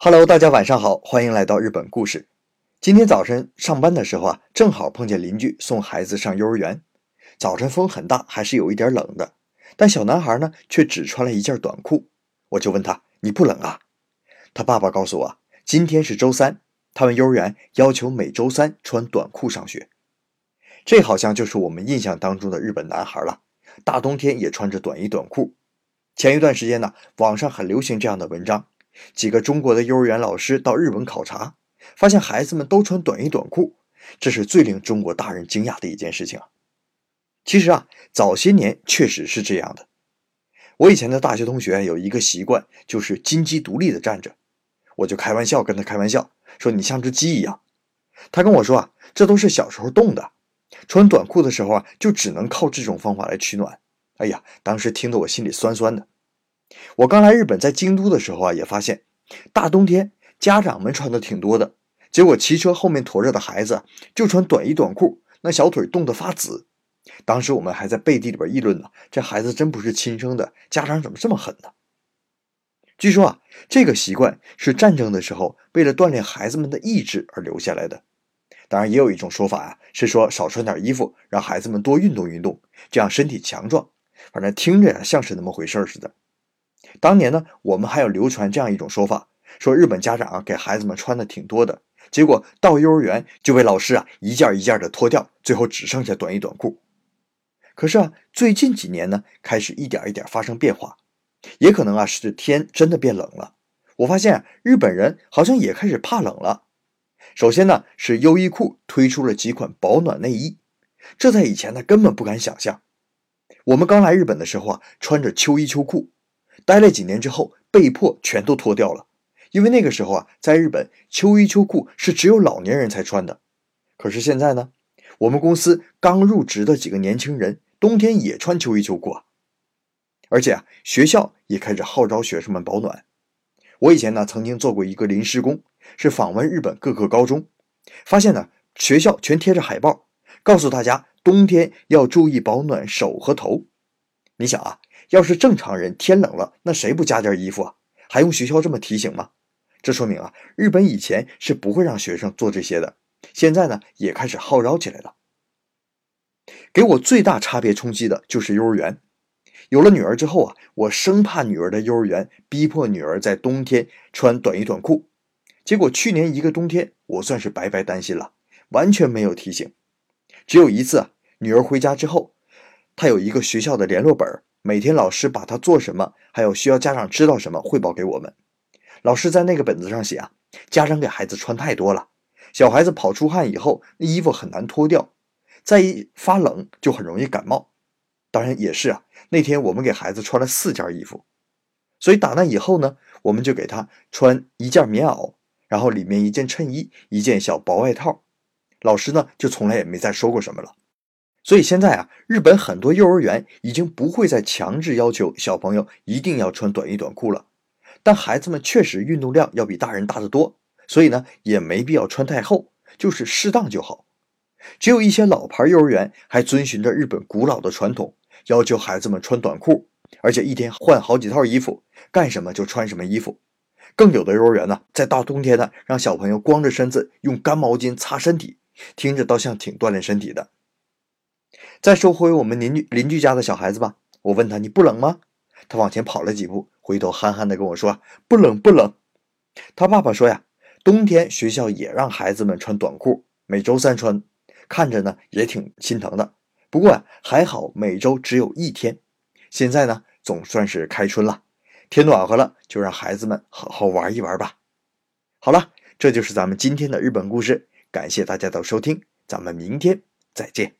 Hello，大家晚上好，欢迎来到日本故事。今天早晨上班的时候啊，正好碰见邻居送孩子上幼儿园。早晨风很大，还是有一点冷的，但小男孩呢却只穿了一件短裤。我就问他：“你不冷啊？”他爸爸告诉我，今天是周三，他们幼儿园要求每周三穿短裤上学。这好像就是我们印象当中的日本男孩了，大冬天也穿着短衣短裤。前一段时间呢，网上很流行这样的文章。几个中国的幼儿园老师到日本考察，发现孩子们都穿短衣短裤，这是最令中国大人惊讶的一件事情啊！其实啊，早些年确实是这样的。我以前的大学同学有一个习惯，就是金鸡独立的站着，我就开玩笑跟他开玩笑说：“你像只鸡一样。”他跟我说啊，这都是小时候冻的，穿短裤的时候啊，就只能靠这种方法来取暖。哎呀，当时听得我心里酸酸的。我刚来日本，在京都的时候啊，也发现大冬天家长们穿的挺多的，结果骑车后面驮着的孩子就穿短衣短裤，那小腿冻得发紫。当时我们还在背地里边议论呢，这孩子真不是亲生的，家长怎么这么狠呢？据说啊，这个习惯是战争的时候为了锻炼孩子们的意志而留下来的。当然，也有一种说法啊，是说少穿点衣服，让孩子们多运动运动，这样身体强壮。反正听着呀，像是那么回事似的。当年呢，我们还有流传这样一种说法，说日本家长啊给孩子们穿的挺多的，结果到幼儿园就被老师啊一件一件的脱掉，最后只剩下短衣短裤。可是啊，最近几年呢，开始一点一点发生变化，也可能啊是天真的变冷了。我发现日本人好像也开始怕冷了。首先呢，是优衣库推出了几款保暖内衣，这在以前呢根本不敢想象。我们刚来日本的时候啊，穿着秋衣秋裤。待了几年之后，被迫全都脱掉了，因为那个时候啊，在日本秋衣秋裤是只有老年人才穿的。可是现在呢，我们公司刚入职的几个年轻人，冬天也穿秋衣秋裤啊。而且啊，学校也开始号召学生们保暖。我以前呢，曾经做过一个临时工，是访问日本各个高中，发现呢，学校全贴着海报，告诉大家冬天要注意保暖手和头。你想啊。要是正常人天冷了，那谁不加件衣服啊？还用学校这么提醒吗？这说明啊，日本以前是不会让学生做这些的，现在呢也开始号召起来了。给我最大差别冲击的就是幼儿园。有了女儿之后啊，我生怕女儿的幼儿园逼迫女儿在冬天穿短衣短裤，结果去年一个冬天，我算是白白担心了，完全没有提醒。只有一次啊，女儿回家之后，她有一个学校的联络本每天老师把他做什么，还有需要家长知道什么汇报给我们。老师在那个本子上写啊，家长给孩子穿太多了，小孩子跑出汗以后，那衣服很难脱掉，再一发冷就很容易感冒。当然也是啊，那天我们给孩子穿了四件衣服，所以打那以后呢，我们就给他穿一件棉袄，然后里面一件衬衣，一件小薄外套。老师呢就从来也没再说过什么了。所以现在啊，日本很多幼儿园已经不会再强制要求小朋友一定要穿短衣短裤了。但孩子们确实运动量要比大人大得多，所以呢，也没必要穿太厚，就是适当就好。只有一些老牌幼儿园还遵循着日本古老的传统，要求孩子们穿短裤，而且一天换好几套衣服，干什么就穿什么衣服。更有的幼儿园呢，在大冬天呢，让小朋友光着身子用干毛巾擦身体，听着倒像挺锻炼身体的。再说回我们邻居邻居家的小孩子吧，我问他你不冷吗？他往前跑了几步，回头憨憨的跟我说不冷不冷。他爸爸说呀，冬天学校也让孩子们穿短裤，每周三穿，看着呢也挺心疼的。不过还好每周只有一天。现在呢总算是开春了，天暖和了，就让孩子们好好玩一玩吧。好了，这就是咱们今天的日本故事，感谢大家的收听，咱们明天再见。